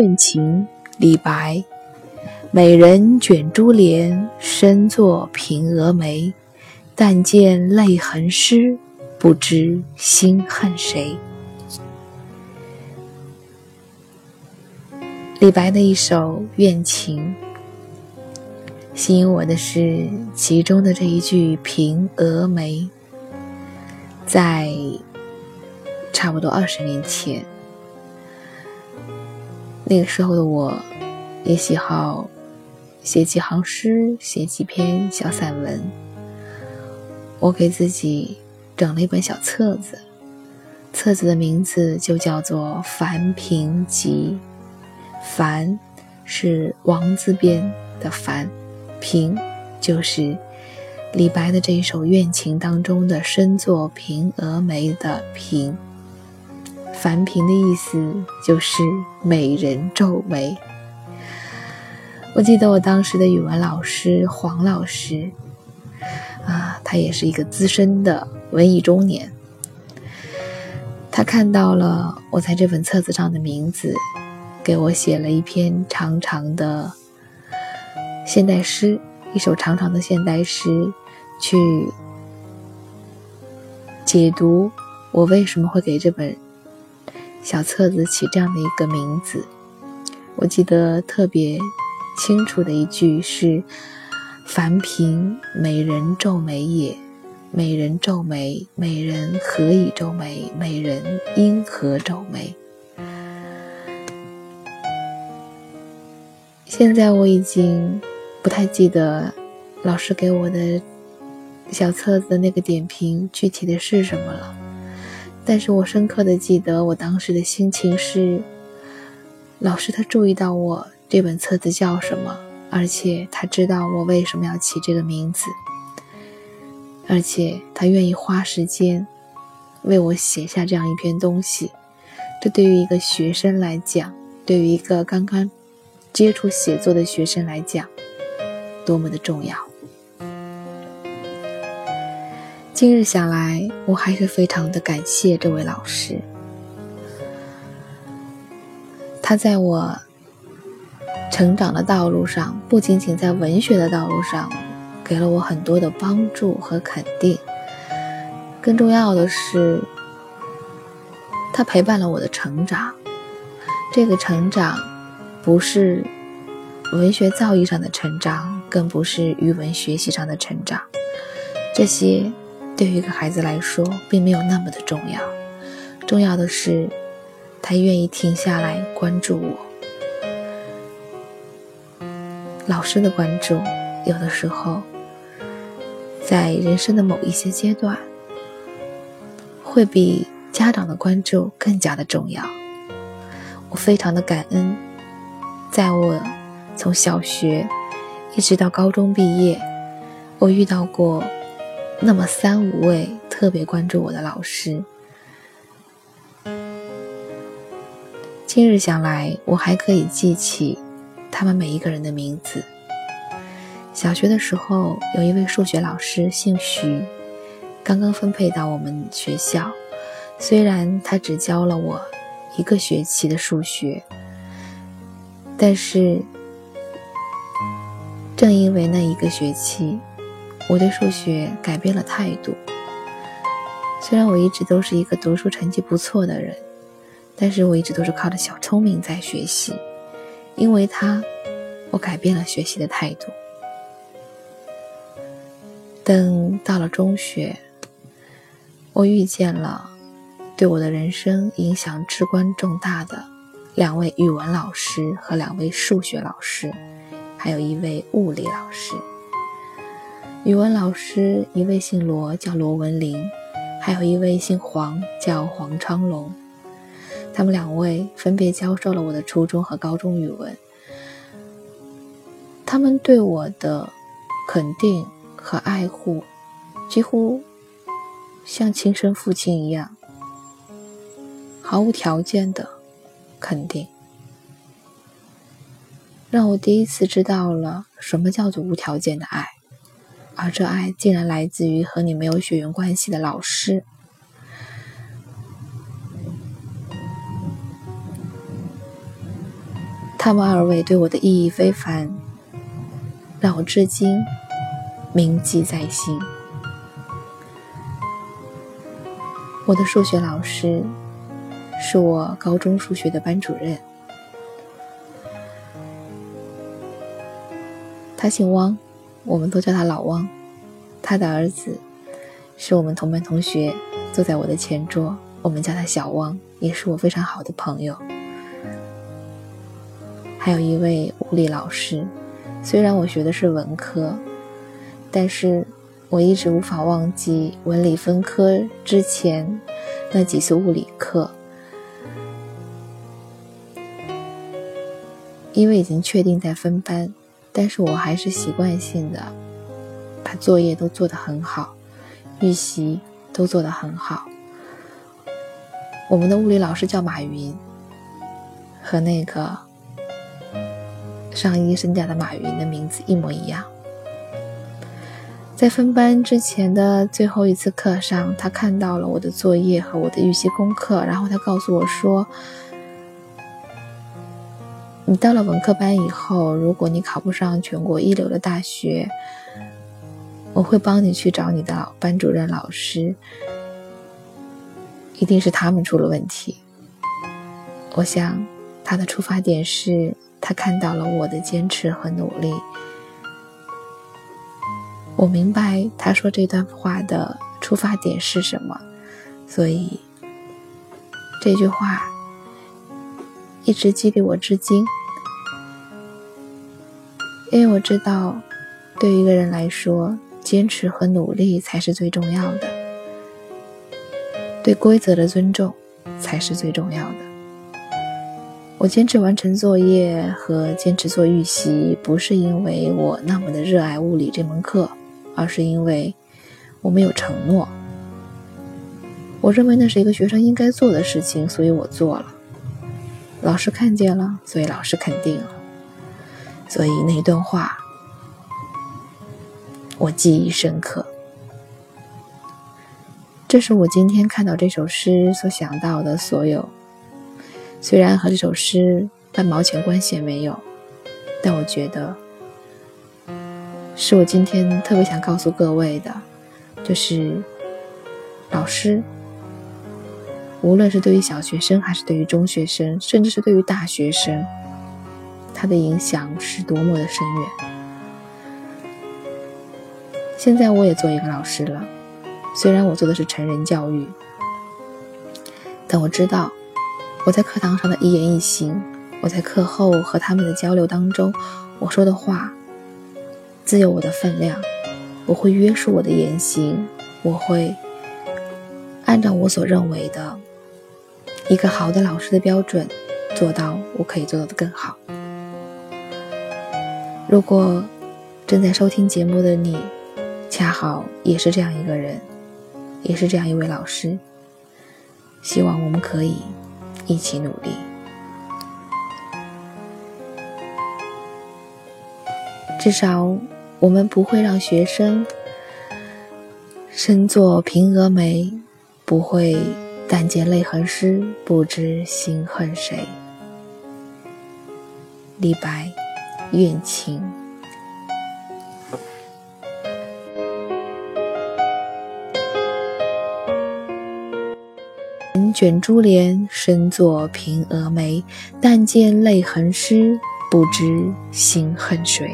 怨情，李白。美人卷珠帘，深作平蛾眉。但见泪痕湿，不知心恨谁。李白的一首怨情，吸引我的是其中的这一句“平蛾眉”。在差不多二十年前，那个时候的我，也喜好写几行诗，写几篇小散文。我给自己整了一本小册子，册子的名字就叫做《凡平集》。凡是王字边的凡，平就是李白的这一首怨情当中的深作平蛾眉的平。凡平的意思就是美人皱眉。我记得我当时的语文老师黄老师，啊，他也是一个资深的文艺中年，他看到了我在这本册子上的名字。给我写了一篇长长的现代诗，一首长长的现代诗，去解读我为什么会给这本小册子起这样的一个名字。我记得特别清楚的一句是：“凡平美人皱眉也，美人皱眉，美人何以皱眉？美人因何皱眉？”现在我已经不太记得老师给我的小册子的那个点评具体的是什么了，但是我深刻的记得我当时的心情是：老师他注意到我这本册子叫什么，而且他知道我为什么要起这个名字，而且他愿意花时间为我写下这样一篇东西。这对于一个学生来讲，对于一个刚刚。接触写作的学生来讲，多么的重要！今日想来，我还是非常的感谢这位老师。他在我成长的道路上，不仅仅在文学的道路上，给了我很多的帮助和肯定。更重要的是，他陪伴了我的成长。这个成长。不是文学造诣上的成长，更不是语文学习上的成长，这些对于一个孩子来说并没有那么的重要。重要的是，他愿意停下来关注我。老师的关注，有的时候，在人生的某一些阶段，会比家长的关注更加的重要。我非常的感恩。在我从小学一直到高中毕业，我遇到过那么三五位特别关注我的老师。今日想来，我还可以记起他们每一个人的名字。小学的时候，有一位数学老师姓徐，刚刚分配到我们学校，虽然他只教了我一个学期的数学。但是，正因为那一个学期，我对数学改变了态度。虽然我一直都是一个读书成绩不错的人，但是我一直都是靠着小聪明在学习。因为他，我改变了学习的态度。等到了中学，我遇见了对我的人生影响至关重大的。两位语文老师和两位数学老师，还有一位物理老师。语文老师一位姓罗，叫罗文林；还有一位姓黄，叫黄昌龙。他们两位分别教授了我的初中和高中语文。他们对我的肯定和爱护，几乎像亲生父亲一样，毫无条件的。肯定，让我第一次知道了什么叫做无条件的爱，而这爱竟然来自于和你没有血缘关系的老师。他们二位对我的意义非凡，让我至今铭记在心。我的数学老师是我高中数学的班主任，他姓汪，我们都叫他老汪。他的儿子是我们同班同学，坐在我的前桌，我们叫他小汪，也是我非常好的朋友。还有一位物理老师，虽然我学的是文科，但是。我一直无法忘记文理分科之前那几次物理课，因为已经确定在分班，但是我还是习惯性的把作业都做得很好，预习都做得很好。我们的物理老师叫马云，和那个上亿身价的马云的名字一模一样。在分班之前的最后一次课上，他看到了我的作业和我的预习功课，然后他告诉我说：“你到了文科班以后，如果你考不上全国一流的大学，我会帮你去找你的班主任老师，一定是他们出了问题。”我想，他的出发点是他看到了我的坚持和努力。我明白他说这段话的出发点是什么，所以这句话一直激励我至今。因为我知道，对于一个人来说，坚持和努力才是最重要的，对规则的尊重才是最重要的。我坚持完成作业和坚持做预习，不是因为我那么的热爱物理这门课。而是因为我没有承诺，我认为那是一个学生应该做的事情，所以我做了。老师看见了，所以老师肯定了，所以那段话我记忆深刻。这是我今天看到这首诗所想到的所有，虽然和这首诗半毛钱关系也没有，但我觉得。是我今天特别想告诉各位的，就是老师，无论是对于小学生，还是对于中学生，甚至是对于大学生，他的影响是多么的深远。现在我也做一个老师了，虽然我做的是成人教育，但我知道我在课堂上的一言一行，我在课后和他们的交流当中，我说的话。自有我的分量，我会约束我的言行，我会按照我所认为的一个好的老师的标准，做到我可以做到的更好。如果正在收听节目的你，恰好也是这样一个人，也是这样一位老师，希望我们可以一起努力。至少。我们不会让学生身作平峨眉，不会但见泪痕湿，不知心恨谁。李白，怨情。卷珠帘，身坐平蛾眉，但见泪痕湿，不知心恨谁。